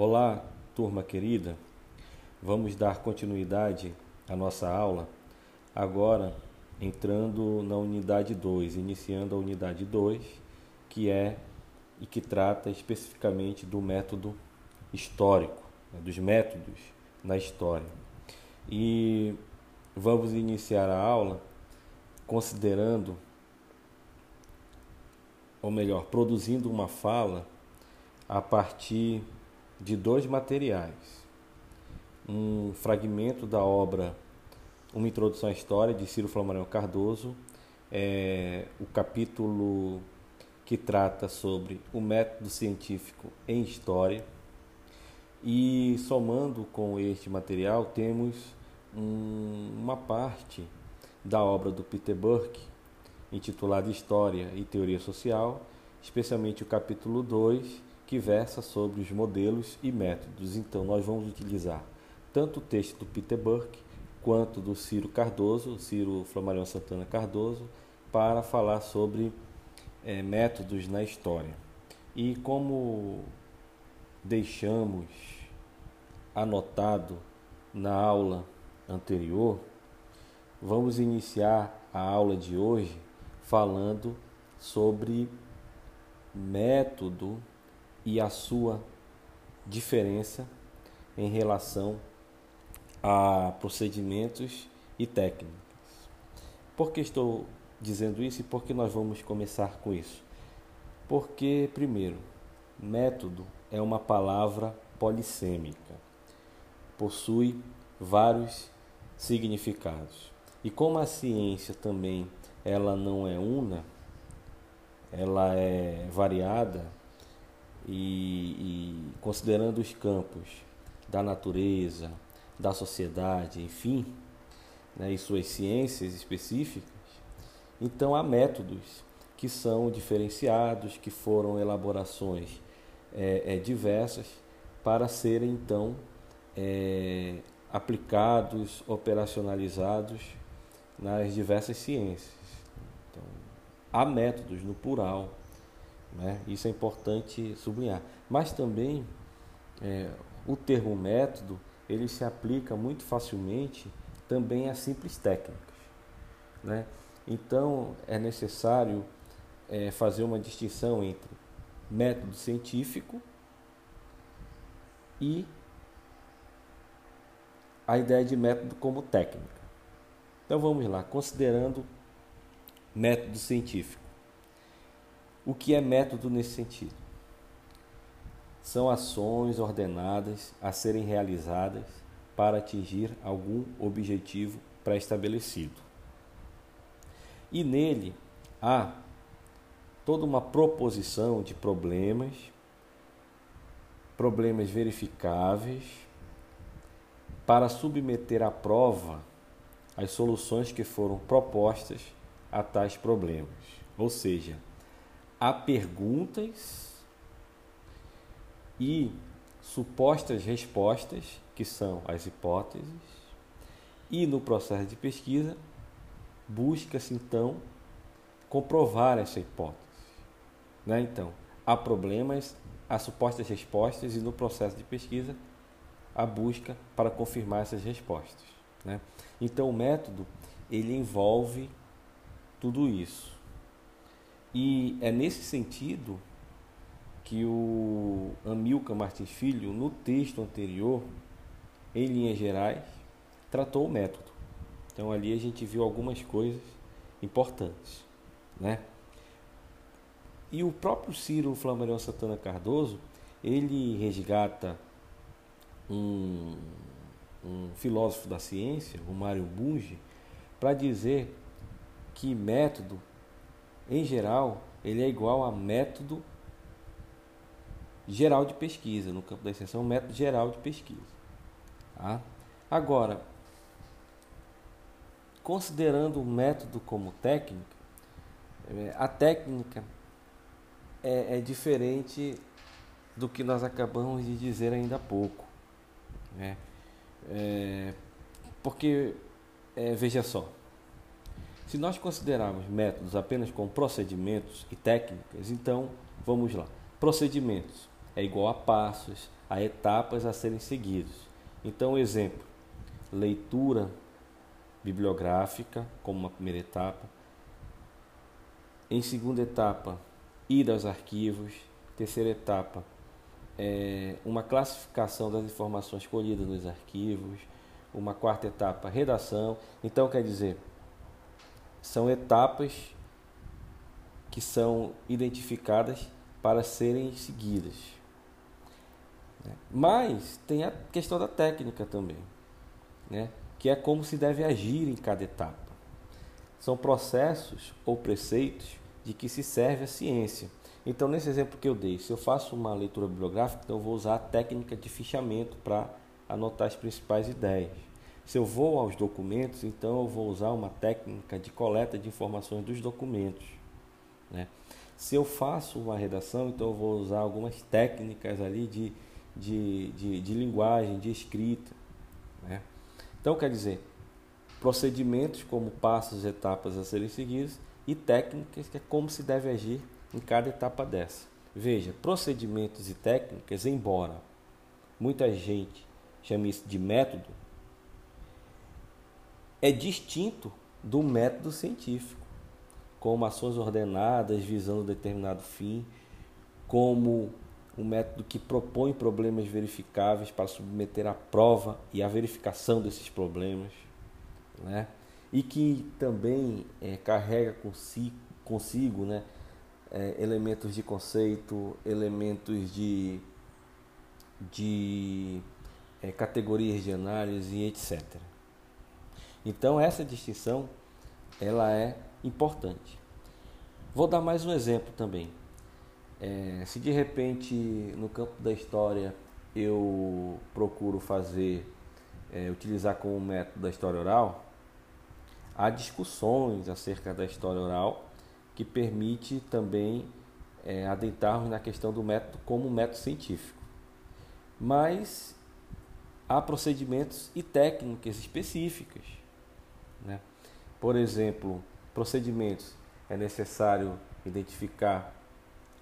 Olá, turma querida. Vamos dar continuidade à nossa aula agora entrando na unidade 2, iniciando a unidade 2, que é e que trata especificamente do método histórico, né, dos métodos na história. E vamos iniciar a aula considerando, ou melhor, produzindo uma fala a partir de dois materiais. Um fragmento da obra Uma Introdução à História, de Ciro Flamarão Cardoso, é, o capítulo que trata sobre o método científico em História. E somando com este material, temos um, uma parte da obra do Peter Burke, intitulada História e Teoria Social, especialmente o capítulo 2, que versa sobre os modelos e métodos. Então, nós vamos utilizar tanto o texto do Peter Burke quanto do Ciro Cardoso, Ciro Flamarion Santana Cardoso, para falar sobre é, métodos na história. E como deixamos anotado na aula anterior, vamos iniciar a aula de hoje falando sobre método e a sua diferença em relação a procedimentos e técnicas. Por que estou dizendo isso e por que nós vamos começar com isso? Porque, primeiro, método é uma palavra polissêmica, possui vários significados. E como a ciência também ela não é una, ela é variada, e, e considerando os campos da natureza, da sociedade, enfim, né, e suas ciências específicas, então há métodos que são diferenciados, que foram elaborações é, é, diversas para serem então é, aplicados, operacionalizados nas diversas ciências. Então, há métodos no plural né? Isso é importante sublinhar. Mas também é, o termo método ele se aplica muito facilmente também a simples técnicas. Né? Então é necessário é, fazer uma distinção entre método científico e a ideia de método como técnica. Então vamos lá, considerando método científico. O que é método nesse sentido? São ações ordenadas a serem realizadas para atingir algum objetivo pré-estabelecido. E nele há toda uma proposição de problemas, problemas verificáveis, para submeter à prova as soluções que foram propostas a tais problemas. Ou seja, há perguntas e supostas respostas, que são as hipóteses, e no processo de pesquisa busca-se então comprovar essa hipótese. Né? Então, há problemas, há supostas respostas e no processo de pesquisa a busca para confirmar essas respostas. Né? Então, o método ele envolve tudo isso. E é nesse sentido que o Amilcar Martins Filho, no texto anterior, em linhas gerais, tratou o método. Então ali a gente viu algumas coisas importantes, né? E o próprio Ciro Flamarion Santana Cardoso, ele resgata um, um filósofo da ciência, o Mário Bunge, para dizer que método em geral, ele é igual a método geral de pesquisa, no campo da extensão, método geral de pesquisa. Tá? Agora, considerando o método como técnica, é, a técnica é, é, diferente do que nós acabamos de dizer ainda há pouco. Né? É, porque, é, veja só, se nós considerarmos métodos apenas como procedimentos e técnicas, então vamos lá. Procedimentos é igual a passos, a etapas a serem seguidos. Então, exemplo: leitura bibliográfica, como uma primeira etapa. Em segunda etapa, ir aos arquivos. Terceira etapa, é uma classificação das informações colhidas nos arquivos. Uma quarta etapa, redação. Então, quer dizer, são etapas que são identificadas para serem seguidas. Né? Mas tem a questão da técnica também, né? que é como se deve agir em cada etapa. São processos ou preceitos de que se serve a ciência. Então, nesse exemplo que eu dei, se eu faço uma leitura bibliográfica, então eu vou usar a técnica de fichamento para anotar as principais ideias. Se eu vou aos documentos, então eu vou usar uma técnica de coleta de informações dos documentos. Né? Se eu faço uma redação, então eu vou usar algumas técnicas ali de, de, de, de linguagem, de escrita. Né? Então, quer dizer, procedimentos como passos, etapas a serem seguidos e técnicas que é como se deve agir em cada etapa dessa. Veja, procedimentos e técnicas, embora muita gente chame isso de método, é distinto do método científico, como ações ordenadas visando determinado fim, como um método que propõe problemas verificáveis para submeter à prova e à verificação desses problemas, né? e que também é, carrega consigo, consigo né, é, elementos de conceito, elementos de, de é, categorias de análise etc. Então essa distinção ela é importante. Vou dar mais um exemplo também. É, se de repente no campo da história eu procuro fazer, é, utilizar como método da história oral, há discussões acerca da história oral que permite também é, adentrarmos na questão do método como método científico. Mas há procedimentos e técnicas específicas. Por exemplo, procedimentos é necessário identificar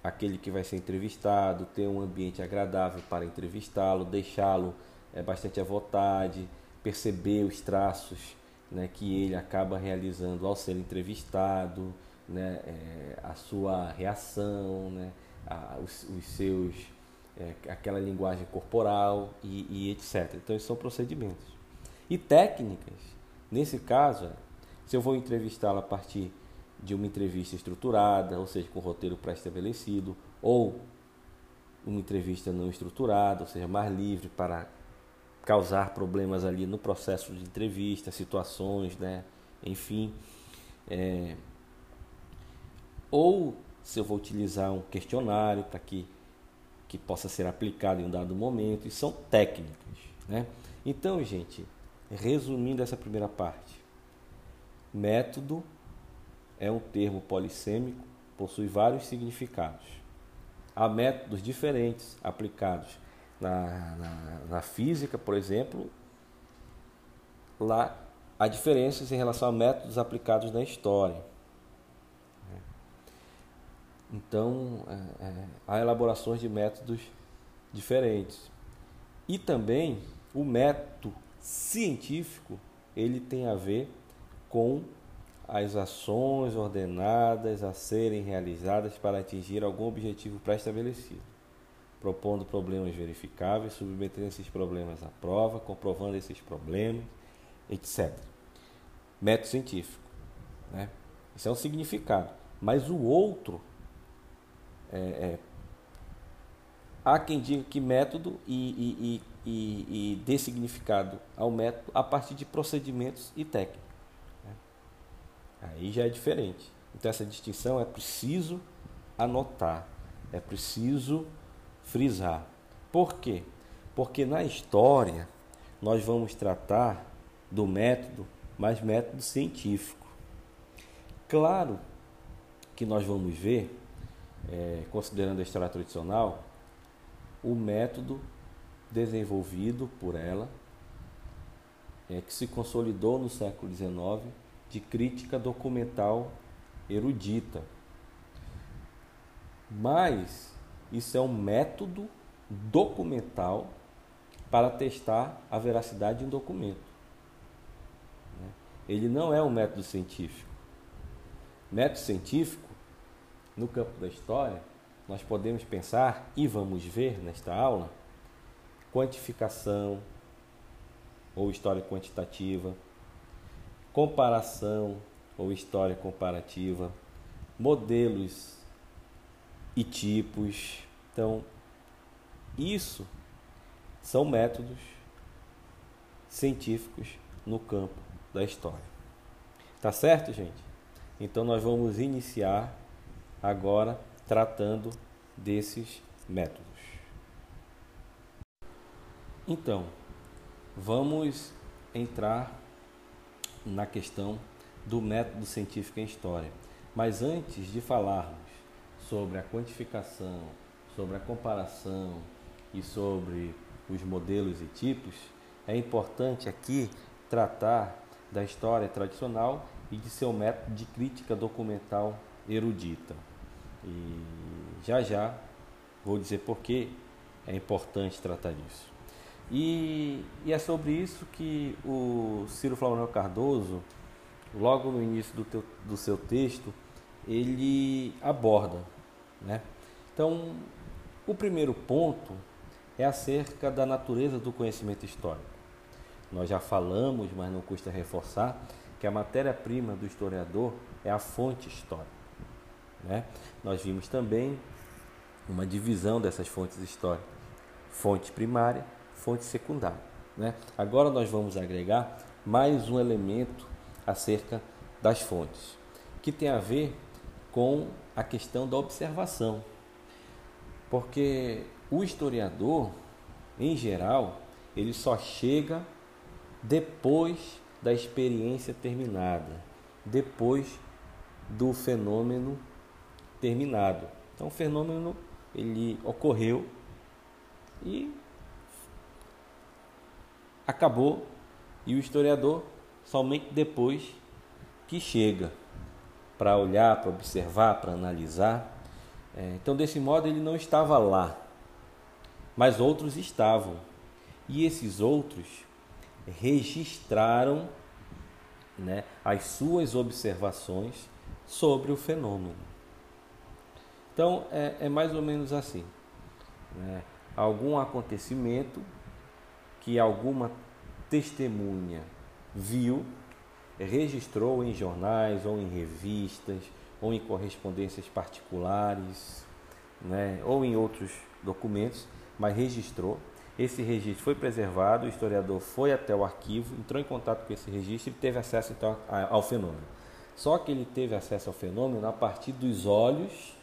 aquele que vai ser entrevistado, ter um ambiente agradável para entrevistá-lo, deixá-lo é, bastante à vontade, perceber os traços né, que ele acaba realizando ao ser entrevistado, né, é, a sua reação, né, a, os, os, seus, é, aquela linguagem corporal e, e, etc. Então, esses são procedimentos. E técnicas, nesse caso, se eu vou entrevistá-lo a partir de uma entrevista estruturada, ou seja, com roteiro pré-estabelecido, ou uma entrevista não estruturada, ou seja, mais livre para causar problemas ali no processo de entrevista, situações, né? enfim. É... Ou se eu vou utilizar um questionário para que, que possa ser aplicado em um dado momento, e são técnicas. Né? Então, gente, resumindo essa primeira parte, método é um termo polissêmico, possui vários significados. Há métodos diferentes aplicados na, na, na física, por exemplo. Lá há diferenças em relação a métodos aplicados na história. Então, é, é, há elaborações de métodos diferentes. E também o método científico, ele tem a ver com as ações ordenadas a serem realizadas para atingir algum objetivo pré-estabelecido, propondo problemas verificáveis, submetendo esses problemas à prova, comprovando esses problemas, etc. Método científico. Né? Isso é um significado. Mas o outro é, é há quem diga que método e, e, e, e, dê significado ao método a partir de procedimentos e técnicas. Aí já é diferente. Então essa distinção é preciso anotar, é preciso frisar. Por quê? Porque na história nós vamos tratar do método, mas método científico. Claro que nós vamos ver, é, considerando a história tradicional, o método desenvolvido por ela, é, que se consolidou no século XIX de crítica documental erudita. Mas isso é um método documental para testar a veracidade de um documento. Né? Ele não é um método científico. Método científico, no campo da história, nós podemos pensar e vamos ver nesta aula quantificação ou história quantitativa, comparação ou história comparativa, modelos e tipos. Então, isso são métodos científicos no campo da história. Tá certo, gente? Então nós vamos iniciar agora tratando desses métodos. Então, vamos entrar na questão do método científico em história. Mas antes de falarmos sobre a quantificação, sobre a comparação e sobre os modelos e tipos, é importante aqui tratar da história tradicional e de seu método de crítica documental erudita. E já já vou dizer por que é importante tratar disso. E, e, é sobre isso que o Ciro Flamengo Cardoso, logo no início do, teu, do seu texto, ele aborda. Né? Então, o primeiro ponto é acerca da natureza do conhecimento histórico. Nós já falamos, mas não custa reforçar, que a matéria-prima do historiador é a fonte histórica. Né? Nós vimos também uma divisão dessas fontes históricas: fonte primária, fonte secundária. Né? Agora nós vamos agregar mais um elemento acerca das fontes, que tem a ver com a questão da observação. Porque o historiador, em geral, ele só chega depois da experiência terminada, depois do fenômeno terminado. Então, o fenômeno ele ocorreu e acabou, e o historiador somente depois que chega para olhar, para observar, para analisar. É, então, desse modo, ele não estava lá, mas outros estavam. E esses outros registraram né, as suas observações sobre o fenômeno. Então, é, é mais ou menos assim: né? algum acontecimento que alguma testemunha viu, registrou em jornais ou em revistas ou em correspondências particulares, né, ou em outros documentos, mas registrou. Esse registro foi preservado, o historiador foi até o arquivo, entrou em contato com esse registro e teve acesso então ao fenômeno. Só que ele teve acesso ao fenômeno a partir dos olhos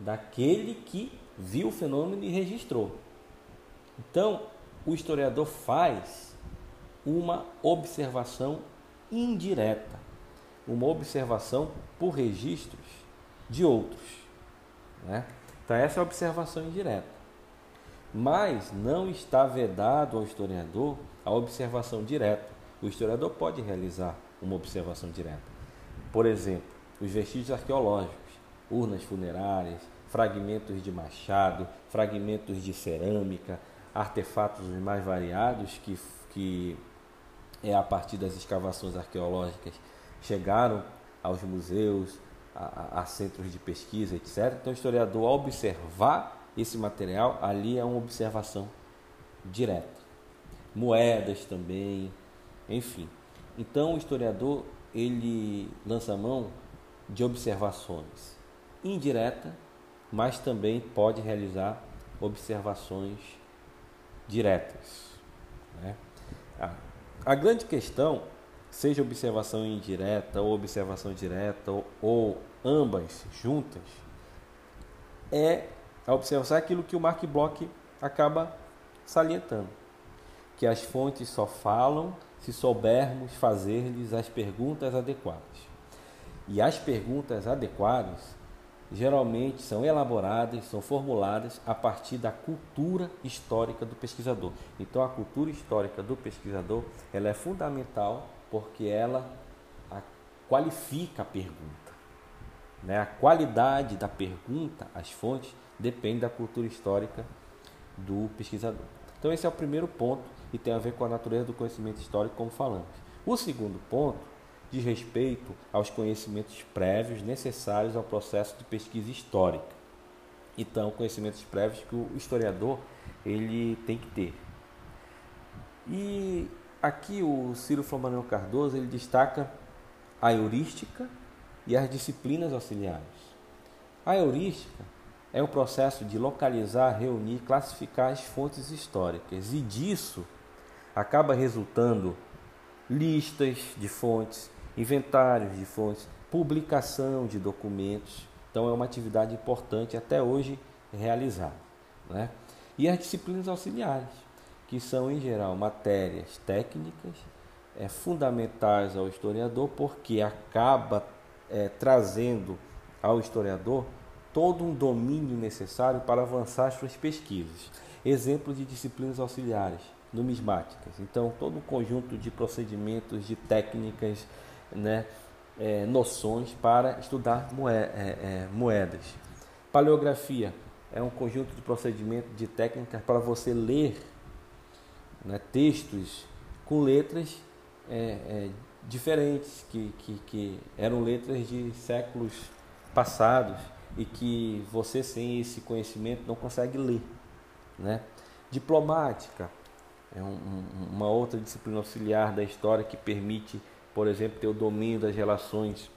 daquele que viu o fenômeno e registrou. Então, o historiador faz uma observação indireta, uma observação por registros de outros. Né? Então, essa é a observação indireta. Mas não está vedado ao historiador a observação direta. O historiador pode realizar uma observação direta. Por exemplo, os vestígios arqueológicos, urnas funerárias, fragmentos de machado, fragmentos de cerâmica, artefatos mais variados que, que é a partir das escavações arqueológicas chegaram aos museus, a, a, centros de pesquisa, etc. Então, o historiador, ao observar esse material, ali é uma observação direta. Moedas também, enfim. Então, o historiador ele lança mão de observações indireta, mas também pode realizar observações diretas. Né? A, a, grande questão, seja observação indireta ou observação direta ou, ou ambas juntas, é a observação é aquilo que o Mark Bloch acaba salientando, que as fontes só falam se soubermos fazer-lhes as perguntas adequadas. E as perguntas adequadas geralmente são elaboradas, são formuladas a partir da cultura histórica do pesquisador. Então a cultura histórica do pesquisador, ela é fundamental porque ela qualifica a pergunta. Né? A qualidade da pergunta, as fontes, depende da cultura histórica do pesquisador. Então esse é o primeiro ponto e tem a ver com a natureza do conhecimento histórico, como falamos. O segundo ponto diz respeito aos conhecimentos prévios necessários ao processo de pesquisa histórica. Então, conhecimentos prévios que o historiador ele tem que ter. E aqui o Ciro Flamanel Cardoso ele destaca a heurística e as disciplinas auxiliares. A heurística é o processo de localizar, reunir, classificar as fontes históricas e disso acaba resultando listas de fontes, inventários de fontes, publicação de documentos. Então é uma atividade importante até hoje realizada. Né? E as disciplinas auxiliares, que são em geral matérias técnicas, é, fundamentais ao historiador, porque acaba é, trazendo ao historiador todo um domínio necessário para avançar suas pesquisas. Exemplos de disciplinas auxiliares, numismáticas. Então, todo um conjunto de procedimentos, de técnicas, né, é, noções para estudar é, é, moedas. Paleografia é um conjunto de procedimentos, de técnicas para você ler né, textos com letras é, diferentes, que, que, que eram letras de séculos passados e que você sem esse conhecimento não consegue ler. Né? Diplomática é um, uma outra disciplina auxiliar da história que permite, por exemplo, ter o domínio das relações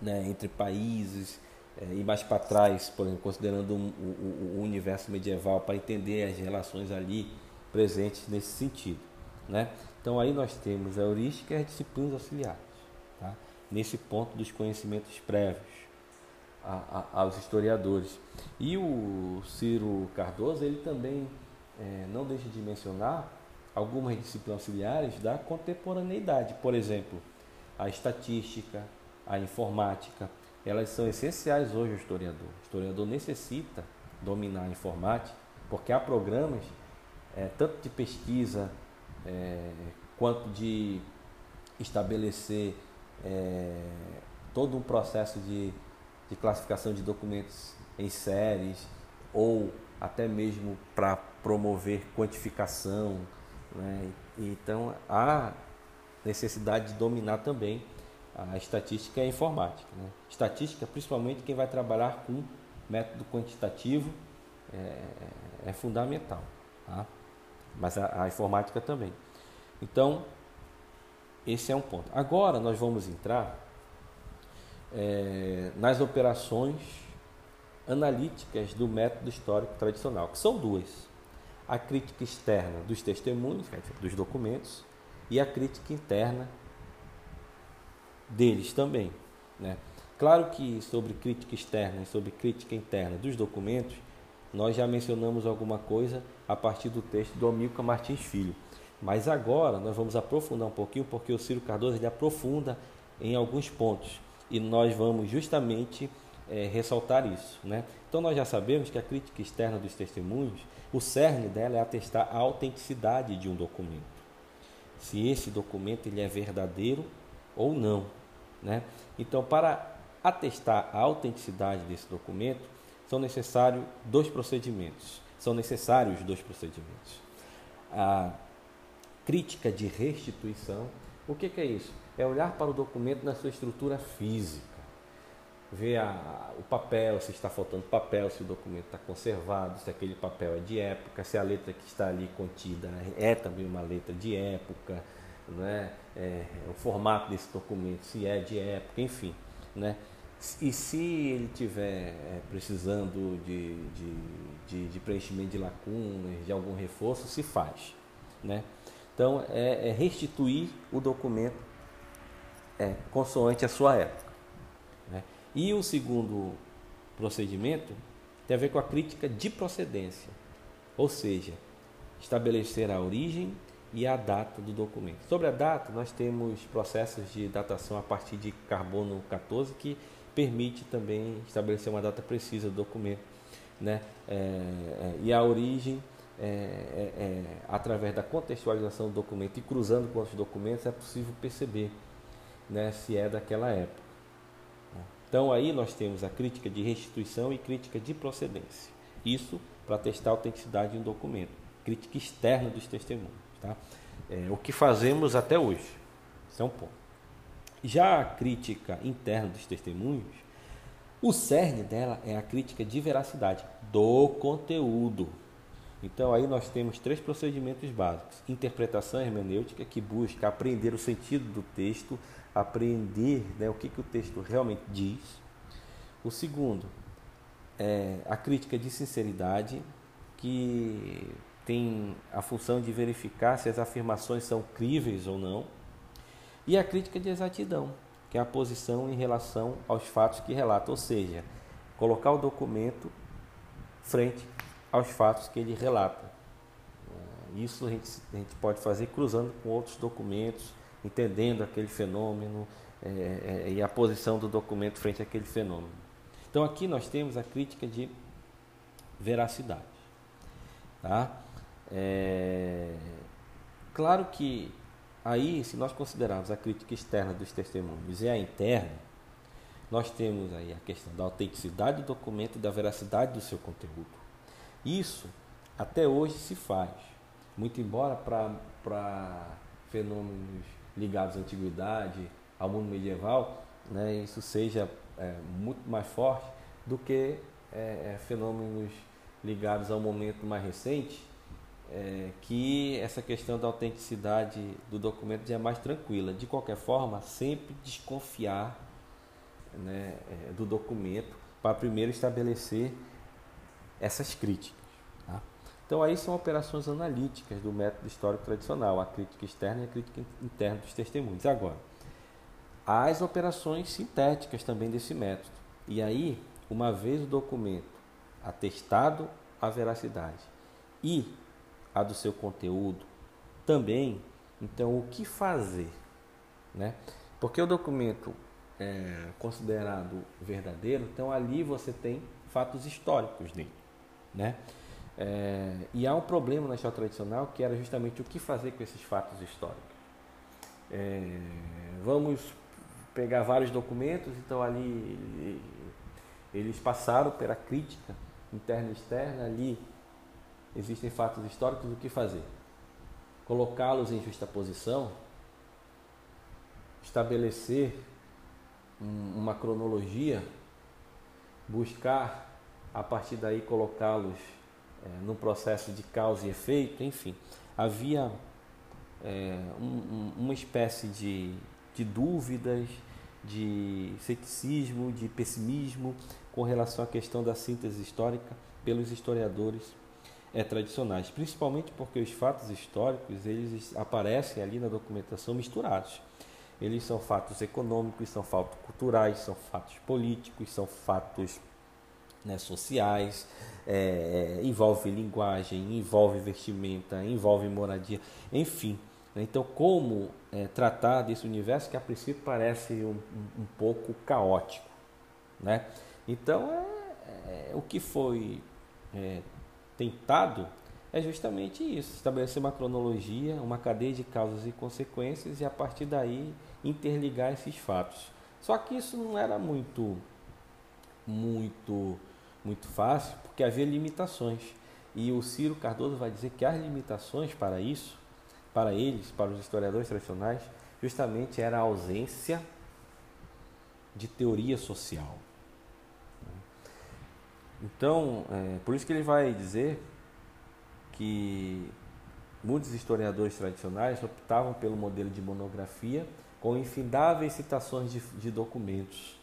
né, entre países é, e mais para trás, por exemplo, considerando um, o, o, universo medieval para entender as relações ali presentes nesse sentido. Né? Então aí nós temos a heurística e as disciplinas auxiliares, tá? nesse ponto dos conhecimentos prévios a, a, aos historiadores. E o Ciro Cardoso ele também é, não deixa de mencionar algumas disciplinas auxiliares da contemporaneidade, por exemplo, a estatística, a informática, elas são essenciais hoje ao historiador. O historiador necessita dominar a informática, porque há programas, é, tanto de pesquisa é, quanto de estabelecer é, todo um processo de, de classificação de documentos em séries ou até mesmo para promover quantificação. Né? Então, há necessidade de dominar também a estatística e a informática. Né? Estatística, principalmente quem vai trabalhar com método quantitativo, é, é fundamental. Tá? Mas a, a, informática também. Então, esse é um ponto. Agora nós vamos entrar é, nas operações analíticas do método histórico tradicional, que são duas: a crítica externa dos testemunhos, dos documentos, e a crítica interna deles também. Né? Claro que sobre crítica externa e sobre crítica interna dos documentos, nós já mencionamos alguma coisa a partir do texto do Amilcar Martins Filho. Mas agora nós vamos aprofundar um pouquinho, porque o Ciro Cardoso ele aprofunda em alguns pontos e nós vamos justamente é, ressaltar isso. Né? Então nós já sabemos que a crítica externa dos testemunhos, o cerne dela é atestar a autenticidade de um documento. Se esse documento ele é verdadeiro ou não. Né? Então, para atestar a autenticidade desse documento, são necessários dois procedimentos. São necessários dois procedimentos. A crítica de restituição. O que, que é isso? É olhar para o documento na sua estrutura física ver a, o papel, se está faltando papel, se o documento está conservado, se aquele papel é de época, se a letra que está ali contida é também uma letra de época, né? É, o formato desse documento, se é de época, enfim. Né? E se ele estiver é, precisando de, de, de, de, preenchimento de lacunas, de algum reforço, se faz. Né? Então, é, é restituir o documento é, consoante a sua época. E o segundo procedimento tem a ver com a crítica de procedência, ou seja, estabelecer a origem e a data do documento. Sobre a data, nós temos processos de datação a partir de carbono 14 que permite também estabelecer uma data precisa do documento. Né? É, é, e a origem, é, é, é através da contextualização do documento e cruzando com outros documentos, é possível perceber né, se é daquela época. Então aí nós temos a crítica de restituição e crítica de procedência. Isso para testar a autenticidade de um documento. Crítica externa dos testemunhos. Tá? É, o que fazemos até hoje. Isso é um ponto. Já a crítica interna dos testemunhos, o cerne dela é a crítica de veracidade do conteúdo. Então aí nós temos três procedimentos básicos: interpretação hermenêutica, que busca aprender o sentido do texto, aprender né, o que, que o texto realmente diz. O segundo é a crítica de sinceridade, que tem a função de verificar se as afirmações são críveis ou não. E a crítica de exatidão, que é a posição em relação aos fatos que relata, ou seja, colocar o documento frente aos fatos que ele relata. Isso a gente, a gente pode fazer cruzando com outros documentos, entendendo aquele fenômeno é, é, e a posição do documento frente àquele fenômeno. Então aqui nós temos a crítica de veracidade. Tá? É, claro que aí, se nós considerarmos a crítica externa dos testemunhos e a interna, nós temos aí a questão da autenticidade do documento e da veracidade do seu conteúdo. Isso até hoje se faz, muito embora para fenômenos ligados à antiguidade, ao mundo medieval, né, isso seja é, muito mais forte do que é, é, fenômenos ligados ao momento mais recente, é, que essa questão da autenticidade do documento já é mais tranquila. De qualquer forma, sempre desconfiar né, é, do documento para primeiro estabelecer essas críticas. Tá? Então aí são operações analíticas do método histórico tradicional, a crítica externa e a crítica interna dos testemunhos. Agora, as operações sintéticas também desse método. E aí, uma vez o documento atestado a veracidade e a do seu conteúdo também, então o que fazer? Né? Porque o documento é considerado verdadeiro, então ali você tem fatos históricos dele. Né? É, e há um problema na história tradicional que era justamente o que fazer com esses fatos históricos. É, vamos pegar vários documentos, então ali eles passaram pela crítica interna e externa, ali existem fatos históricos, o que fazer? Colocá-los em justa posição, estabelecer uma cronologia, buscar a partir daí colocá-los é, num processo de causa e efeito, enfim, havia é, um, uma espécie de, de dúvidas, de ceticismo, de pessimismo com relação à questão da síntese histórica pelos historiadores é, tradicionais, principalmente porque os fatos históricos eles aparecem ali na documentação misturados. Eles são fatos econômicos, são fatos culturais, são fatos políticos, são fatos né, sociais, é, é, envolve linguagem, envolve vestimenta, envolve moradia, enfim. Né, então, como é, tratar desse universo que a princípio parece um, um, pouco caótico, né? Então, é, é o que foi é, tentado é justamente isso: estabelecer uma cronologia, uma cadeia de causas e consequências e a partir daí interligar esses fatos. Só que isso não era muito, muito muito fácil, porque havia limitações. E o Ciro Cardoso vai dizer que as limitações para isso, para eles, para os historiadores tradicionais, justamente era a ausência de teoria social. Então, é, por isso que ele vai dizer que muitos historiadores tradicionais optavam pelo modelo de monografia com infindáveis citações de, de documentos,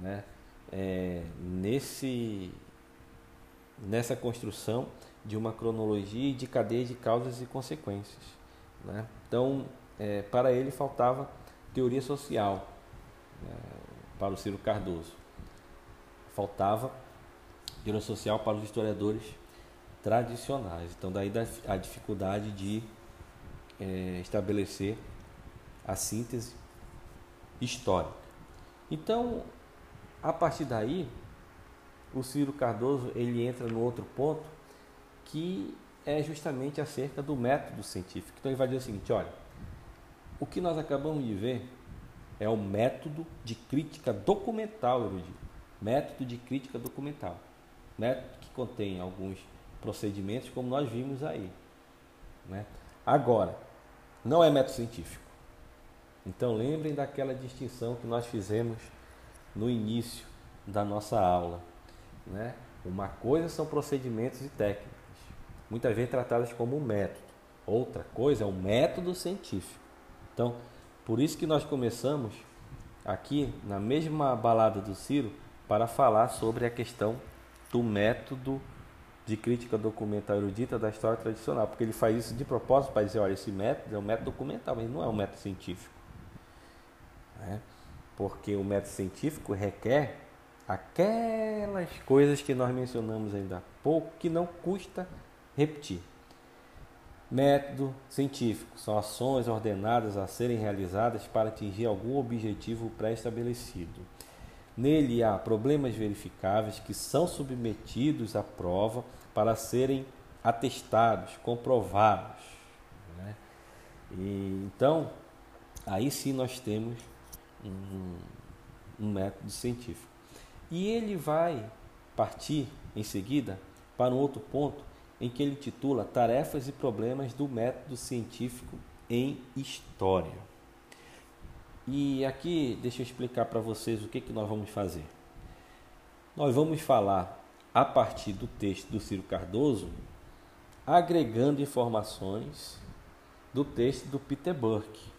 né? É, nesse, nessa construção de uma cronologia e de cadeia de causas e consequências. Né? Então, é, para ele faltava teoria social, é, para o Ciro Cardoso. Faltava teoria social para os historiadores tradicionais. Então, daí a dificuldade de é, estabelecer a síntese histórica. Então, a partir daí, o Ciro Cardoso ele entra no outro ponto que é justamente acerca do método científico. Então ele vai dizer o seguinte, olha, o que nós acabamos de ver é o método de crítica documental, erudito. Método de crítica documental. Método que contém alguns procedimentos como nós vimos aí. Né? Agora, não é método científico. Então lembrem daquela distinção que nós fizemos no início da nossa aula. Né? Uma coisa são procedimentos e técnicas, muitas vezes tratadas como um método. Outra coisa é um método científico. Então, por isso que nós começamos aqui na mesma balada do Ciro para falar sobre a questão do método de crítica documental erudita da história tradicional, porque ele faz isso de propósito para dizer, olha, esse método é um método documental, mas não é um método científico. Né? Porque o método científico requer aquelas coisas que nós mencionamos ainda há pouco, que não custa repetir. Método científico são ações ordenadas a serem realizadas para atingir algum objetivo pré-estabelecido. Nele há problemas verificáveis que são submetidos à prova para serem atestados, comprovados. Né? E, então, aí sim nós temos um, um método científico. E ele vai partir em seguida para um outro ponto em que ele titula Tarefas e Problemas do Método Científico em História. E aqui deixa eu explicar para vocês o que, que nós vamos fazer. Nós vamos falar a partir do texto do Ciro Cardoso, agregando informações do texto do Peter Burke.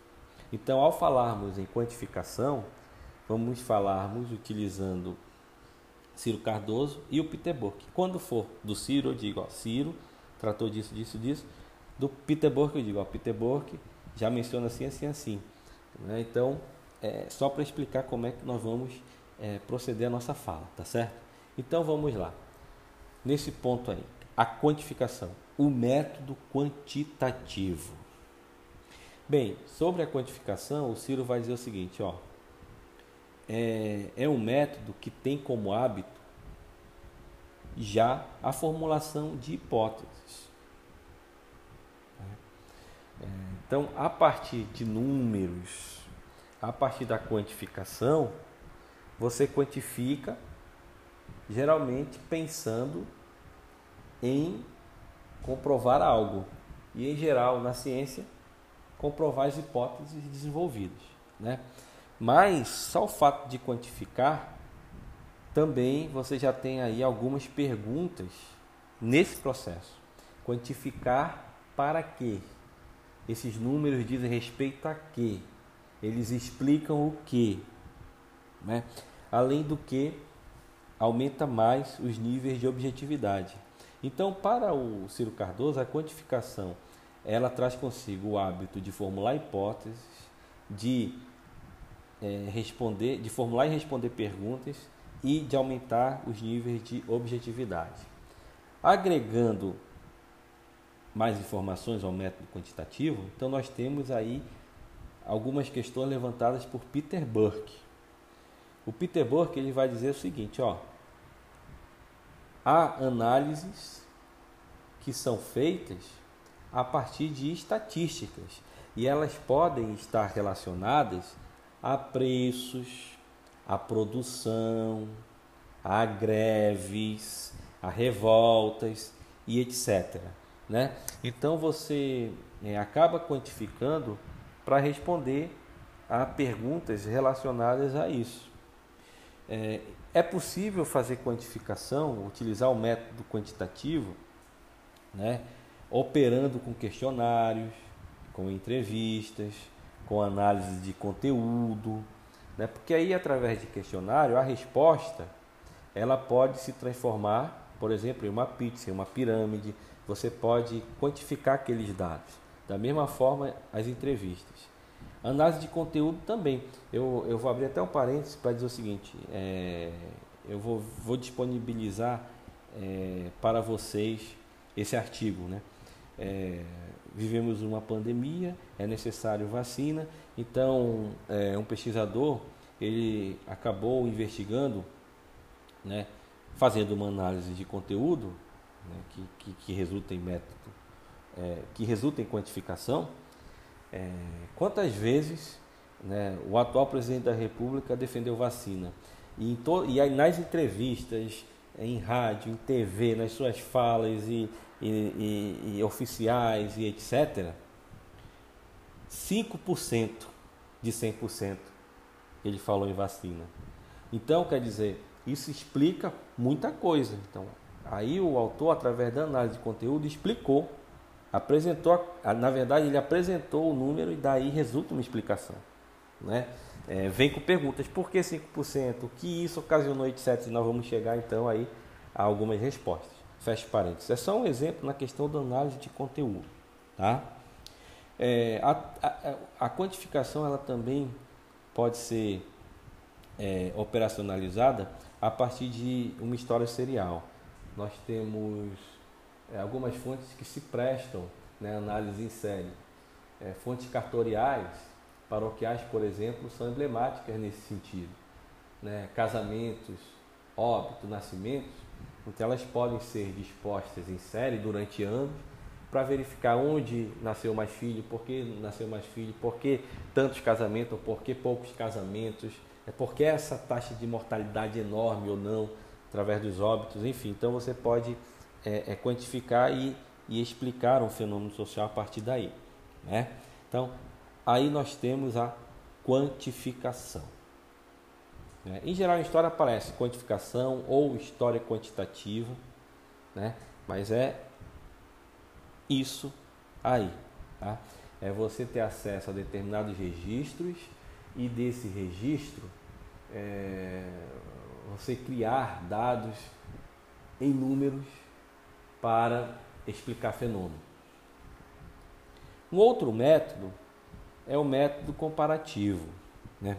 Então, ao falarmos em quantificação, vamos falarmos utilizando Ciro Cardoso e o Peter Burke. Quando for do Ciro, eu digo, ó, Ciro tratou disso, disso, disso. Do Peter Burke, eu digo, ó, Peter Burke já menciona assim, assim, assim. Né? Então, é só para explicar como é que nós vamos é, proceder a nossa fala, tá certo? Então, vamos lá. Nesse ponto aí, a quantificação, o método quantitativo. Bem, sobre a quantificação, o Ciro vai dizer o seguinte, ó, é, é um método que tem como hábito já a formulação de hipóteses. É, então, a partir de números, a partir da quantificação, você quantifica geralmente pensando em comprovar algo. E em geral, na ciência, comprovar as hipóteses desenvolvidas. Né? Mas só o fato de quantificar, também você já tem aí algumas perguntas nesse processo. Quantificar para quê? Esses números dizem respeito a quê? Eles explicam o quê? Né? Além do que, aumenta mais os níveis de objetividade. Então, para o Ciro Cardoso, a quantificação ela traz consigo o hábito de formular hipóteses, de é, responder, de formular e responder perguntas e de aumentar os níveis de objetividade. Agregando mais informações ao método quantitativo, então nós temos aí algumas questões levantadas por Peter Burke. O Peter Burke ele vai dizer o seguinte, ó, há análises que são feitas a partir de estatísticas e elas podem estar relacionadas a preços, a produção, a greves, a revoltas e etc. Né? Então você é, acaba quantificando para responder a perguntas relacionadas a isso. É, é possível fazer quantificação, utilizar o método quantitativo, né, operando com questionários, com entrevistas, com análise de conteúdo, né, porque aí através de questionário a resposta ela pode se transformar, por exemplo, em uma pizza, em uma pirâmide. Você pode quantificar aqueles dados. Da mesma forma, as entrevistas. Análise de conteúdo também. Eu, eu vou abrir até um parênteses para dizer o seguinte: é, eu vou, vou disponibilizar é, para vocês esse artigo. Né? É, vivemos uma pandemia, é necessário vacina, então é, um pesquisador ele acabou investigando, né, fazendo uma análise de conteúdo né, que, que, que, resulta em método, é, que resulta em quantificação, é, quantas vezes né, o atual presidente da República defendeu vacina. E, to, e aí, nas entrevistas, em rádio, em TV, nas suas falas e, e, e, e oficiais e etc., 5% de 100% ele falou em vacina. Então, quer dizer, isso explica muita coisa. Então, aí o autor, através da análise de conteúdo, explicou, apresentou, na verdade, ele apresentou o número e daí resulta uma explicação. Né? É, vem com perguntas, por que 5%? O que isso ocasionou, etc. E nós vamos chegar então aí a algumas respostas. Feche parênteses. É só um exemplo na questão da análise de conteúdo. Tá? É, a, a, a, quantificação ela também pode ser é, operacionalizada a partir de uma história serial. Nós temos é, algumas fontes que se prestam né, análise em série. É, fontes cartoriais, paroquiais, por exemplo, são emblemáticas nesse sentido. Né? Casamentos, óbito, nascimentos, então elas podem ser dispostas em série durante anos para verificar onde nasceu mais filho, por que nasceu mais filho, por que tantos casamentos, ou por que poucos casamentos, é porque essa taxa de mortalidade enorme ou não, através dos óbitos, enfim. Então você pode é, é, quantificar e, e, explicar um fenômeno social a partir daí. Né? Então, aí nós temos a quantificação. Né? Em geral, em história aparece quantificação ou história quantitativa, né? mas é isso aí. Tá? É você ter acesso a determinados registros e desse registro é, você criar dados em números para explicar fenômeno. Um outro método é o método comparativo. Né?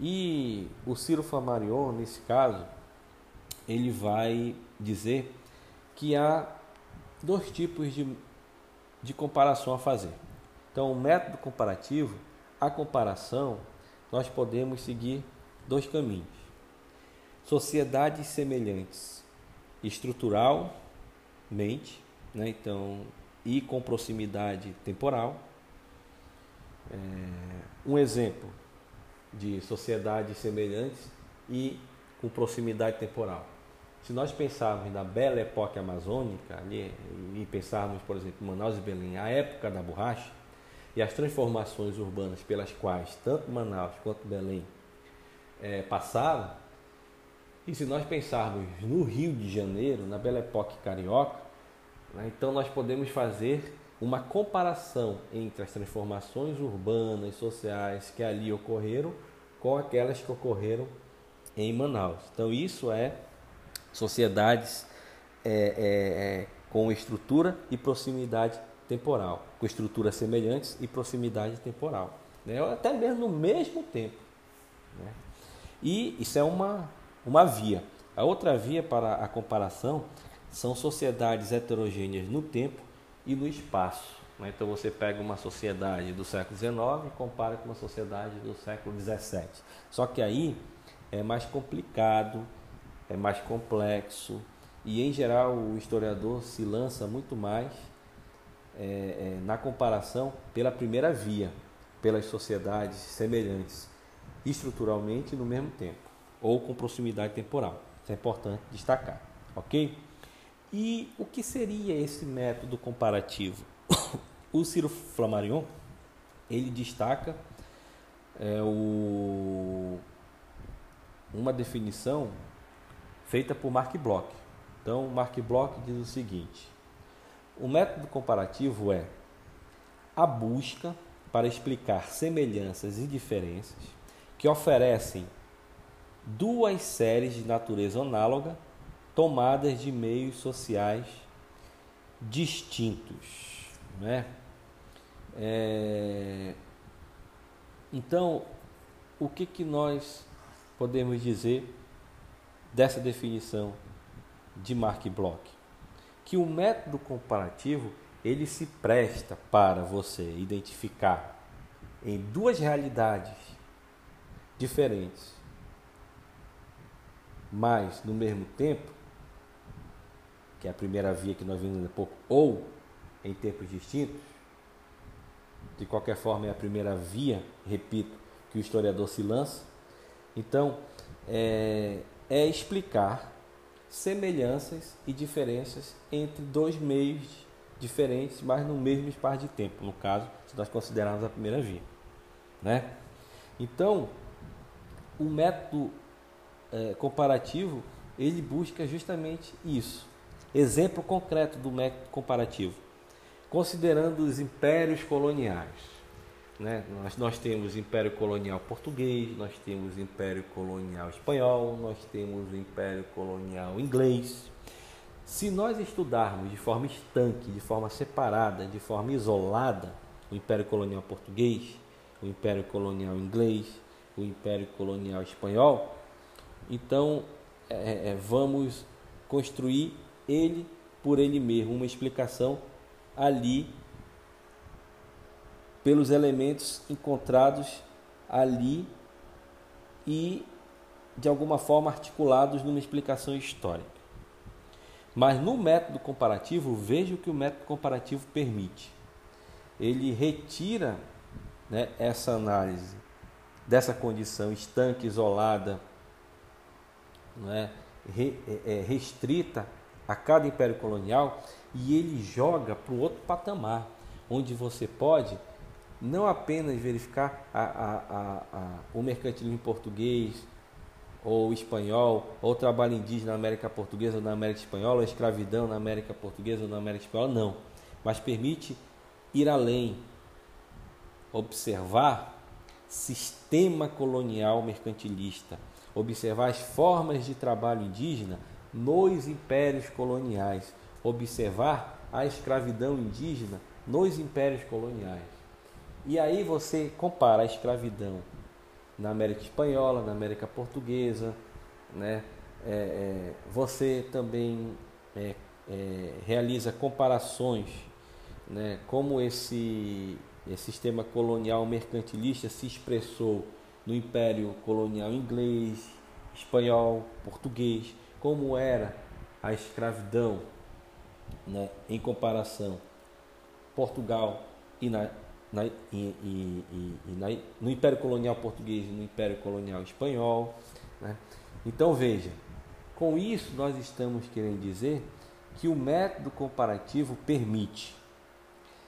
E o Ciro Flammarion, nesse caso, ele vai dizer que há dois tipos de de comparação a fazer. Então, o método comparativo, a comparação, nós podemos seguir dois caminhos. Sociedades semelhantes, estruturalmente, né? então, e com proximidade temporal. É, um exemplo de sociedades semelhantes e com proximidade temporal. Se nós pensarmos na bela época amazônica ali, e pensarmos, por exemplo, Manaus e Belém, a época da borracha e as transformações urbanas pelas quais tanto Manaus quanto Belém é, passaram, e se nós pensarmos no Rio de Janeiro, na bela época carioca, né, então nós podemos fazer uma comparação entre as transformações urbanas, sociais que ali ocorreram com aquelas que ocorreram em Manaus. Então isso é sociedades é, é, é, com estrutura e proximidade temporal, com estruturas semelhantes e proximidade temporal, né? até mesmo no mesmo tempo. Né? E isso é uma, uma via. A outra via para a comparação são sociedades heterogêneas no tempo e no espaço. Né? Então você pega uma sociedade do século XIX e compara com uma sociedade do século XVII. Só que aí é mais complicado é mais complexo e, em geral, o historiador se lança muito mais é, é, na comparação pela primeira via, pelas sociedades semelhantes, estruturalmente no mesmo tempo ou com proximidade temporal. Isso é importante destacar, ok? E o que seria esse método comparativo? o Ciro Flammarion ele destaca é, o, uma definição feita por Mark Bloch. Então, Mark Bloch diz o seguinte: o método comparativo é a busca para explicar semelhanças e diferenças que oferecem duas séries de natureza análoga tomadas de meios sociais distintos. Né? É... Então, o que, que nós podemos dizer dessa definição de Mark Bloch, que o método comparativo ele se presta para você identificar em duas realidades diferentes, mas no mesmo tempo, que é a primeira via que nós vimos há pouco, ou em tempos distintos, de qualquer forma é a primeira via, repito, que o historiador se lança. Então, é, é explicar semelhanças e diferenças entre dois meios diferentes, mas no mesmo espaço de tempo, no caso, se nós considerarmos a primeira via. Né? Então, o método é, comparativo ele busca justamente isso. Exemplo concreto do método comparativo, considerando os impérios coloniais. Né? Nós, nós temos Império Colonial Português, nós temos Império Colonial Espanhol, nós temos Império Colonial Inglês. Se nós estudarmos de forma estanque, de forma separada, de forma isolada, o Império Colonial Português, o Império Colonial Inglês, o Império Colonial Espanhol, então é, é, vamos construir ele por ele mesmo, uma explicação ali pelos elementos encontrados ali e de alguma forma articulados numa explicação histórica. Mas no método comparativo, veja o que o método comparativo permite. Ele retira né, essa análise dessa condição estanque, isolada, né, restrita a cada império colonial e ele joga para o outro patamar, onde você pode não apenas verificar a, a, a, o mercantilismo português ou espanhol, ou trabalho indígena na América Portuguesa ou na América Espanhola, ou escravidão na América Portuguesa ou na América Espanhola, não. Mas permite ir além, observar sistema colonial mercantilista, observar as formas de trabalho indígena nos impérios coloniais, observar a escravidão indígena nos impérios coloniais. E aí você compara a escravidão na América Espanhola, na América Portuguesa, né? É, é, você também é, é, realiza comparações, né? Como esse, esse sistema colonial mercantilista se expressou no Império Colonial Inglês, Espanhol, Português, como era a escravidão, né? Em comparação Portugal e na na, e, e, e, na, no Império Colonial Português e no Império Colonial Espanhol. Né? Então veja, com isso nós estamos querendo dizer que o método comparativo permite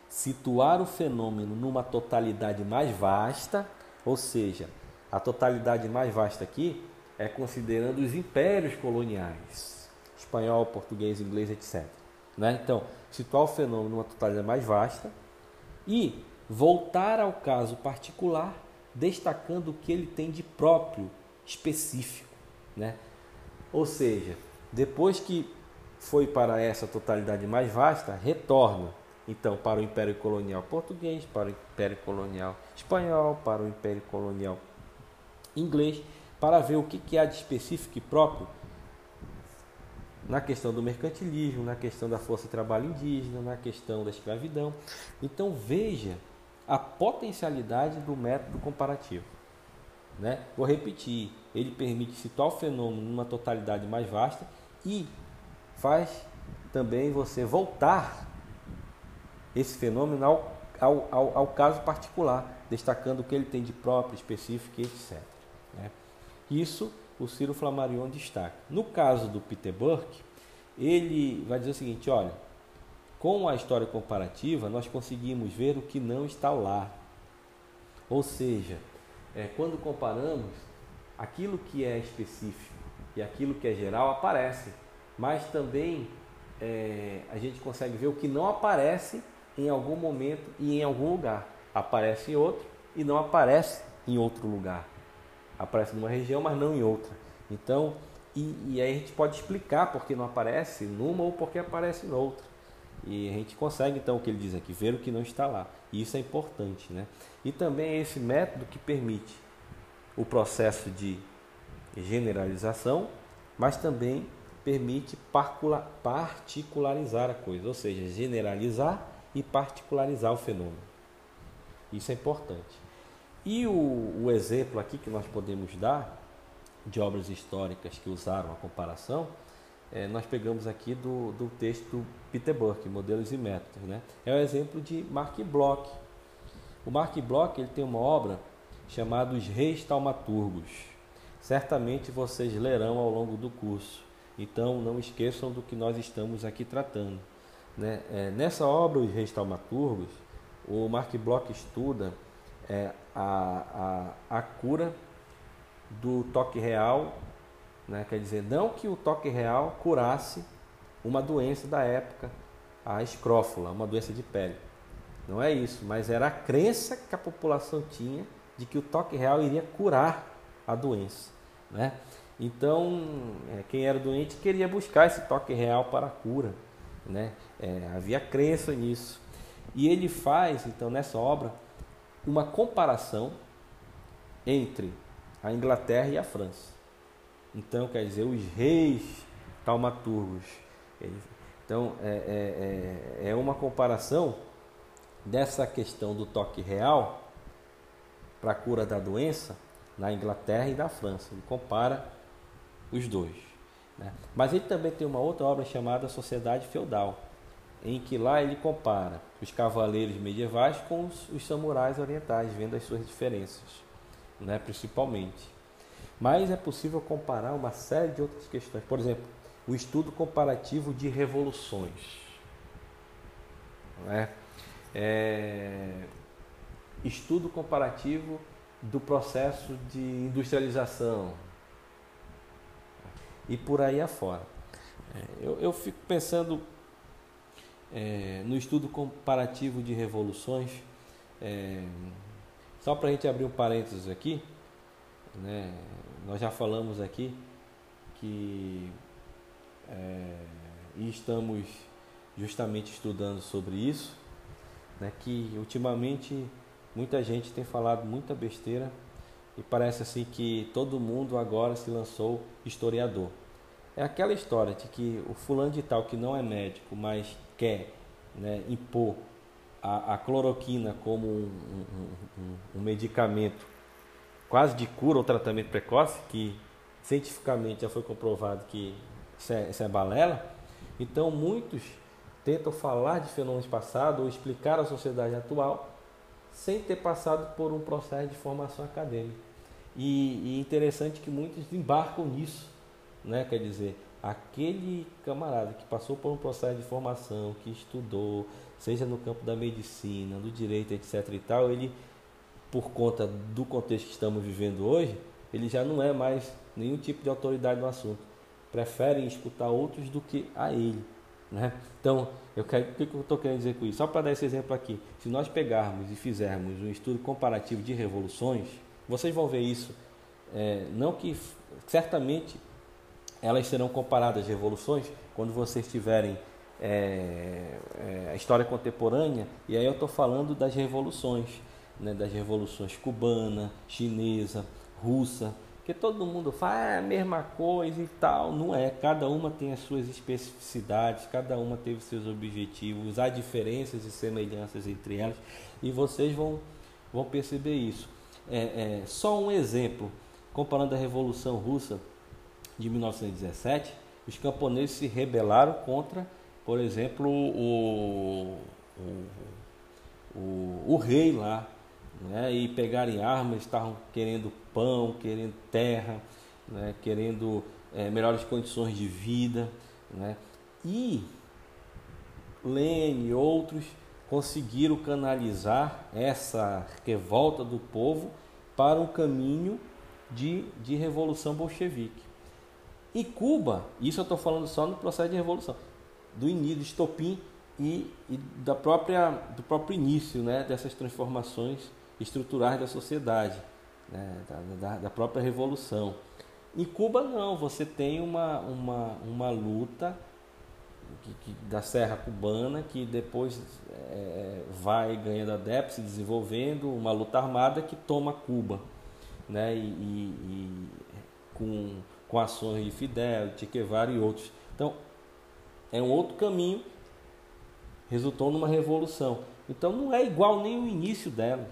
situar o fenômeno numa totalidade mais vasta, ou seja, a totalidade mais vasta aqui é considerando os impérios coloniais, espanhol, português, inglês, etc. Né? Então, situar o fenômeno numa totalidade mais vasta e voltar ao caso particular, destacando o que ele tem de próprio, específico. Né? Ou seja, depois que foi para essa totalidade mais vasta, retorna então para o Império Colonial Português, para o Império Colonial Espanhol, para o Império Colonial Inglês, para ver o que há de específico e próprio na questão do mercantilismo, na questão da força de trabalho indígena, na questão da escravidão. Então veja a potencialidade do método comparativo. Né? Vou repetir, ele permite situar o fenômeno numa totalidade mais vasta e faz também você voltar esse fenômeno ao, ao, ao, ao caso particular, destacando o que ele tem de próprio, específico, etc. Isso o Ciro Flammarion destaca. No caso do Peter Burke, ele vai dizer o seguinte: olha, com a história comparativa, nós conseguimos ver o que não está lá. Ou seja, é, quando comparamos, aquilo que é específico e aquilo que é geral aparece, mas também é, a gente consegue ver o que não aparece em algum momento e em algum lugar. Aparece em outro e não aparece em outro lugar. Aparece numa região, mas não em outra. Então, e, e aí a gente pode explicar por que não aparece numa ou por que aparece em outra. E a gente consegue então o que ele diz aqui, ver o que não está lá. E isso é importante, né? E também é esse método que permite o processo de generalização, mas também permite particularizar a coisa, ou seja, generalizar e particularizar o fenômeno. Isso é importante. E o, o exemplo aqui que nós podemos dar de obras históricas que usaram a comparação é, nós pegamos aqui do, do texto Peter Burke, Modelos e Métodos. Né? É o um exemplo de Mark Bloch. O Mark Bloch ele tem uma obra chamada Os Reis Taumaturgos. Certamente vocês lerão ao longo do curso. Então não esqueçam do que nós estamos aqui tratando. Né? É, nessa obra, Os Reis Taumaturgos, o Mark Bloch estuda é, a, a, a cura do toque real, né? quer dizer, não que o toque real curasse uma doença da época, a escrófula, uma doença de pele. Não é isso, mas era a crença que a população tinha de que o toque real iria curar a doença. Né? Então, é, quem era doente queria buscar esse toque real para a cura. Né? É, havia crença nisso. E ele faz, então, nessa obra, uma comparação entre a Inglaterra e a França. Então, quer dizer, os reis taumaturgos. Então, é, é, é, é uma comparação dessa questão do toque real para a cura da doença na Inglaterra e na França. Ele compara os dois. Né? Mas ele também tem uma outra obra chamada Sociedade Feudal, em que lá ele compara os cavaleiros medievais com os, os samurais orientais, vendo as suas diferenças, né? principalmente. Mas é possível comparar uma série de outras questões. Por exemplo, o estudo comparativo de revoluções. É? É... Estudo comparativo do processo de industrialização e por aí afora. É, eu, eu fico pensando é, no estudo comparativo de revoluções, é, só para a gente abrir um parênteses aqui, né, nós já falamos aqui que é, e estamos justamente estudando sobre isso, né, que ultimamente muita gente tem falado muita besteira e parece assim que todo mundo agora se lançou historiador. É aquela história de que o fulano de tal que não é médico, mas quer né, impor a, a, cloroquina como um, um, um, um medicamento quase de cura ou tratamento precoce, que cientificamente já foi comprovado que isso é, isso é balela. Então muitos tentam falar de fenômenos passados ou explicar a sociedade atual sem ter passado por um processo de formação acadêmica. E, e interessante que muitos embarcam nisso, né? quer dizer, aquele camarada que passou por um processo de formação, que estudou, seja no campo da medicina, do direito, etc. e tal, ele, por conta do contexto que estamos vivendo hoje, ele já não é mais nenhum tipo de autoridade no assunto. Preferem escutar outros do que a ele. Né? Então, eu quero, o que eu estou querendo dizer com isso? Só para dar esse exemplo aqui. Se nós pegarmos e fizermos um estudo comparativo de revoluções, vocês vão ver isso. É, não que certamente elas serão comparadas revoluções quando vocês tiverem é, é, a história contemporânea, e aí eu estou falando das revoluções, né, das revoluções cubana, chinesa, russa, que todo mundo fala ah, é a mesma coisa e tal. Não é, cada uma tem as suas especificidades, cada uma teve seus objetivos, há diferenças e semelhanças entre elas, e vocês vão, vão perceber isso. É, é, só um exemplo, comparando a Revolução Russa de 1917, os camponeses se rebelaram contra, por exemplo, o, o, o, o rei lá, né, e pegarem armas, estavam querendo pão, querendo terra, né, querendo é, melhores condições de vida. Né, e Lênin e outros conseguiram canalizar essa revolta do povo para um caminho de, de revolução bolchevique. E Cuba, isso eu estou falando só no processo de revolução, do início, do estopim e, e, da própria, do próprio início né, dessas transformações estruturais da sociedade, né, da, da, da, própria revolução. Em Cuba não, você tem uma, uma, uma luta que, que, da Serra Cubana que depois é, vai ganhando adeptos, se desenvolvendo, uma luta armada que toma Cuba, né, e, e, e com, com ações de Fidel, Guevara e outros. Então, é um outro caminho, resultou numa revolução. Então não é igual nem o início delas.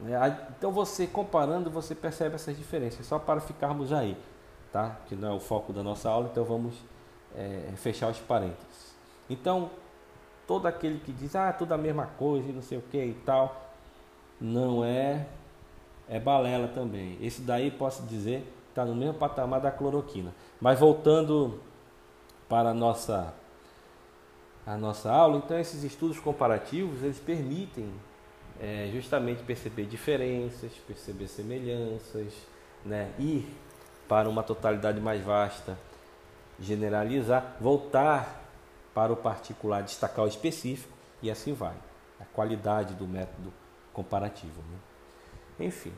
Né? Então você comparando, você percebe essas diferenças, só para ficarmos aí, tá? Que não é o foco da nossa aula, então vamos é, fechar os parênteses. Então, todo aquele que diz, ah, tudo a mesma coisa e não sei o que e tal, não é, é balela também. Esse daí posso dizer está no mesmo patamar da cloroquina. Mas voltando para a nossa, a nossa aula. Então, esses estudos comparativos, eles permitem é, justamente perceber diferenças, perceber semelhanças, né? ir para uma totalidade mais vasta, generalizar, voltar para o particular, destacar o específico e assim vai. A qualidade do método comparativo. Né? Enfim,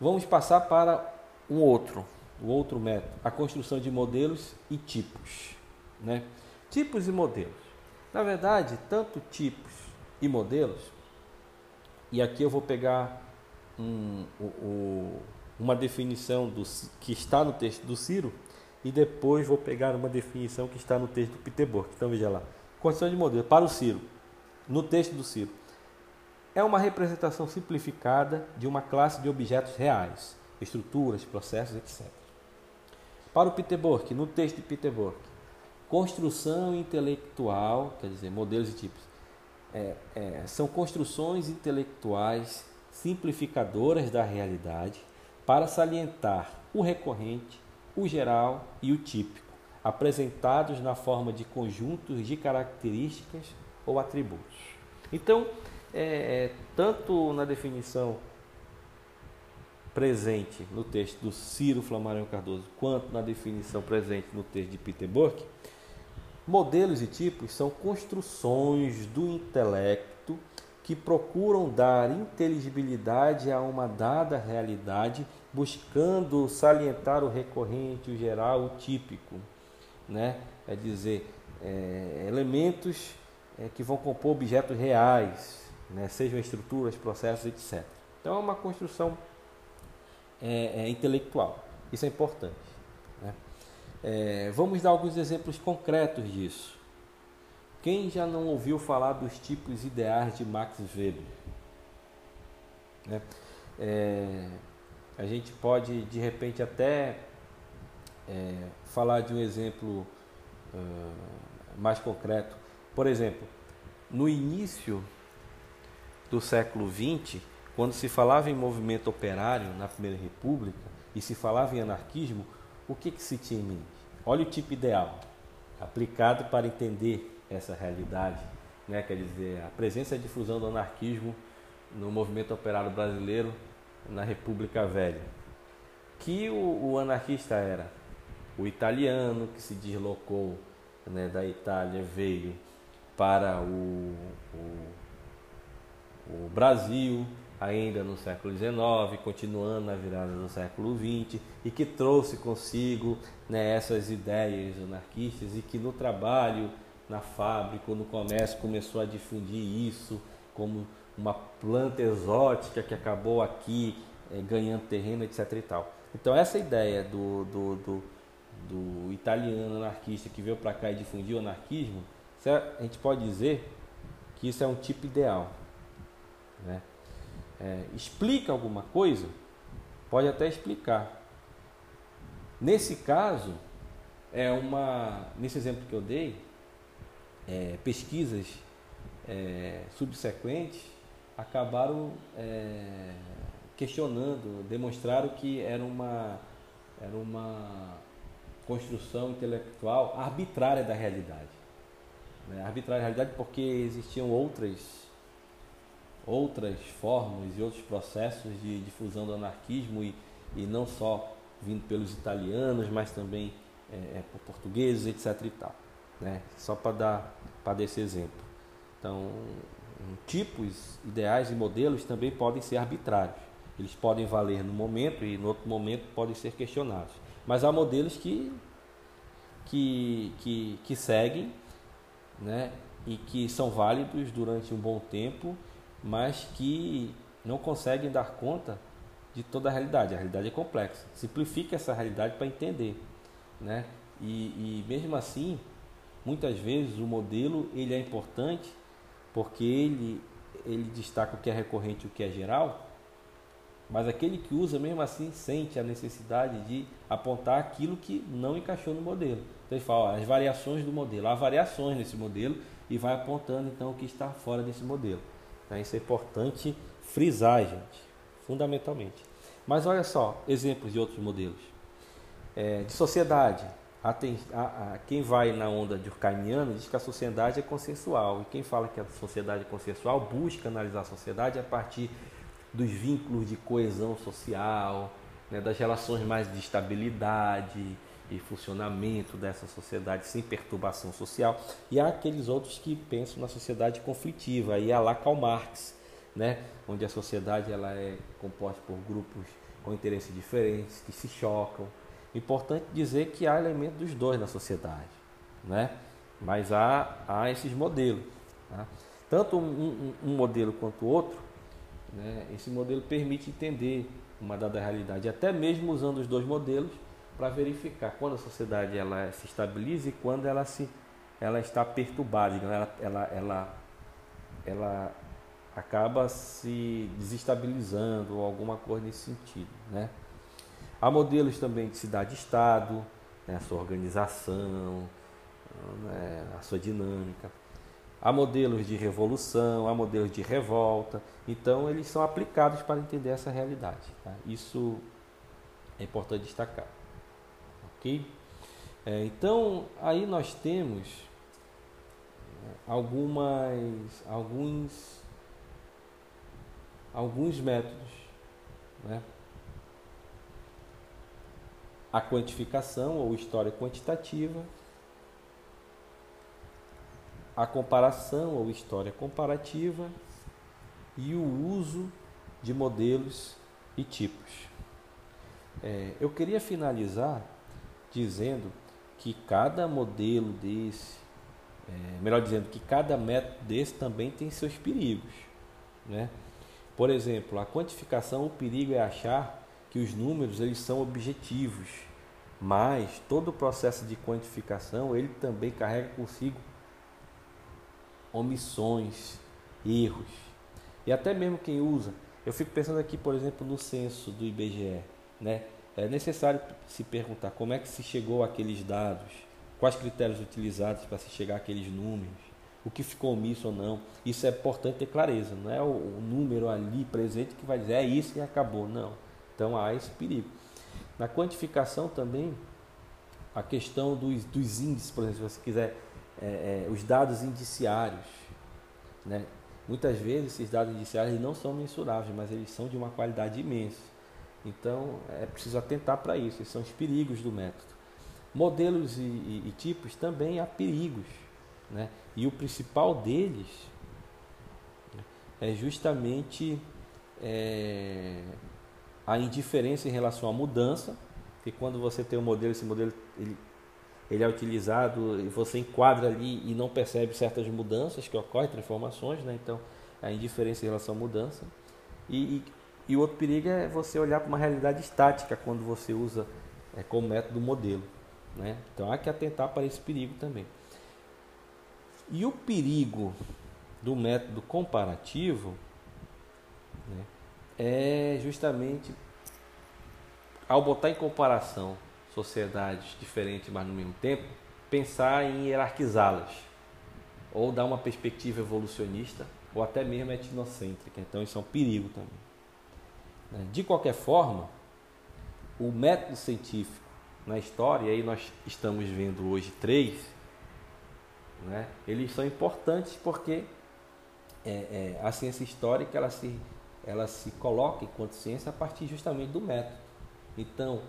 vamos passar para um outro, o outro método, a construção de modelos e tipos. Né? Tipos e modelos. Na verdade, tanto tipos e modelos, e aqui eu vou pegar um, o, uma definição do, que está no texto do Ciro e depois vou pegar uma definição que está no texto do Peter Burke. Então veja lá. Construção de modelo para o Ciro, no texto do Ciro. É uma representação simplificada de uma classe de objetos reais, estruturas, processos, etc. Para o Peter Burke, no texto de Peter Burke, construção intelectual, quer dizer, modelos e tipos, é, é, são construções intelectuais simplificadoras da realidade para salientar o recorrente, o geral e o típico, apresentados na forma de conjuntos de características ou atributos. Então, é, é, tanto na definição presente no texto do Ciro Flammarion Cardoso, quanto na definição presente no texto de Peter Burke, modelos e tipos são construções do intelecto que procuram dar inteligibilidade a uma dada realidade, buscando salientar o recorrente, o geral, o típico, né? É dizer, é, elementos é, que vão compor objetos reais, né? sejam estruturas, processos, etc. Então é uma construção é, é intelectual. Isso é importante. Né? É, vamos dar alguns exemplos concretos disso. Quem já não ouviu falar dos tipos ideais de Max Weber? Né? É, a gente pode, de repente, até é, falar de um exemplo uh, mais concreto. Por exemplo, no início do século XX, quando se falava em movimento operário na Primeira República e se falava em anarquismo, o que, que se tinha em mente? Olha o tipo ideal aplicado para entender essa realidade, né? quer dizer, a presença e a difusão do anarquismo no movimento operário brasileiro na República Velha. Que o, o anarquista era o italiano que se deslocou né, da Itália, veio para o, o, o Brasil, ainda no século XIX, continuando na virada do século XX, e que trouxe consigo né, essas ideias anarquistas e que no trabalho na fábrica no comércio começou a difundir isso como uma planta exótica que acabou aqui é, ganhando terreno, etc. E tal. Então essa ideia do, do, do, do italiano anarquista que veio para cá e difundiu o anarquismo, a gente pode dizer que isso é um tipo ideal. Né? É, explica alguma coisa? Pode até explicar. Nesse caso, é uma, nesse exemplo que eu dei, é, pesquisas é, subsequentes acabaram é, questionando, demonstraram que era uma, era uma construção intelectual arbitrária da realidade. Né? Arbitrária da realidade porque existiam outras, outras formas e outros processos de difusão do anarquismo e, e não só vindo pelos italianos, mas também é, é por portugueses, etc. E tal né? Só para dar para esse exemplo. Então, tipos, ideais e modelos também podem ser arbitrários. Eles podem valer no momento e no outro momento podem ser questionados. Mas há modelos que que, que, que seguem, né? E que são válidos durante um bom tempo, mas que não conseguem dar conta de toda a realidade. A realidade é complexa. Simplifica essa realidade para entender, né? E, e mesmo assim, Muitas vezes o modelo ele é importante porque ele, ele destaca o que é recorrente e o que é geral, mas aquele que usa mesmo assim sente a necessidade de apontar aquilo que não encaixou no modelo. Então ele fala, ó, as variações do modelo, há variações nesse modelo e vai apontando então o que está fora desse modelo. Então isso é importante frisar, gente, fundamentalmente. Mas olha só, exemplos de outros modelos. É, de sociedade, a, a, quem vai na onda de Durkheimiana diz que a sociedade é consensual. E quem fala que a sociedade é consensual busca analisar a sociedade a partir dos vínculos de coesão social, né, das relações mais de estabilidade e funcionamento dessa sociedade sem perturbação social. E há aqueles outros que pensam na sociedade conflitiva. Aí há lá Karl Marx, né, onde a sociedade ela é composta por grupos com interesses diferentes, que se chocam Importante dizer que há elementos dos dois na sociedade, né? mas há, há esses modelos. Tá? Tanto um, um, um, modelo quanto o outro, né? esse modelo permite entender uma dada realidade, até mesmo usando os dois modelos para verificar quando a sociedade ela se estabiliza e quando ela, se, ela está perturbada, ela, ela, ela, ela acaba se desestabilizando ou alguma coisa nesse sentido. Né? Há modelos também de cidade-estado, né, a sua organização, né, a sua dinâmica. Há modelos de revolução, há modelos de revolta. Então, eles são aplicados para entender essa realidade. Tá? Isso é importante destacar. Ok? É, então, aí nós temos né, algumas, alguns, alguns métodos né, a quantificação ou história quantitativa, a comparação ou história comparativa e o uso de modelos e tipos. É, eu queria finalizar dizendo que cada modelo desse, é, melhor dizendo, que cada método desse também tem seus perigos. Né? Por exemplo, a quantificação, o perigo é achar que os números eles são objetivos, mas todo o processo de quantificação ele também carrega consigo omissões, erros. E até mesmo quem usa, eu fico pensando aqui, por exemplo, no censo do IBGE, né? É necessário se perguntar como é que se chegou àqueles dados, quais critérios utilizados para se chegar àqueles números, o que ficou omisso ou não. Isso é importante ter clareza, não é o, o número ali presente que vai dizer é isso e acabou, não. Então há esse perigo. Na quantificação também, a questão dos, dos índices, por exemplo, se você quiser, é, é, os dados indiciários. Né? Muitas vezes esses dados indiciários não são mensuráveis, mas eles são de uma qualidade imensa. Então é preciso atentar para isso, esses são os perigos do método. Modelos e, e, e tipos também há perigos. Né? E o principal deles né, é justamente é, a indiferença em relação à mudança, que quando você tem um modelo, esse modelo ele, ele é utilizado e você enquadra ali e não percebe certas mudanças que ocorrem, transformações, né? então a indiferença em relação à mudança. E, e, e o outro perigo é você olhar para uma realidade estática quando você usa é, como método modelo. Né? Então há que atentar para esse perigo também. E o perigo do método comparativo né, é justamente ao botar em comparação sociedades diferentes, mas no mesmo tempo, pensar em hierarquizá-las ou dar uma perspectiva evolucionista ou até mesmo etnocêntrica. Então isso é um perigo também. Né? De qualquer forma, o método científico na história, e aí nós estamos vendo hoje três, né? eles são importantes porque é, é, a ciência histórica ela se ela se coloca enquanto ciência a partir justamente do método. Então,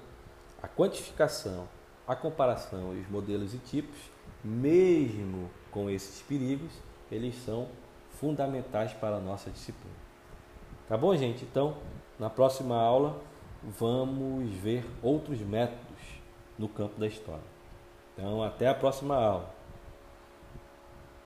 a quantificação, a comparação e os modelos e tipos, mesmo com esses perigos, eles são fundamentais para a nossa disciplina. Tá bom, gente? Então, na próxima aula, vamos ver outros métodos no campo da história. Então, até a próxima aula.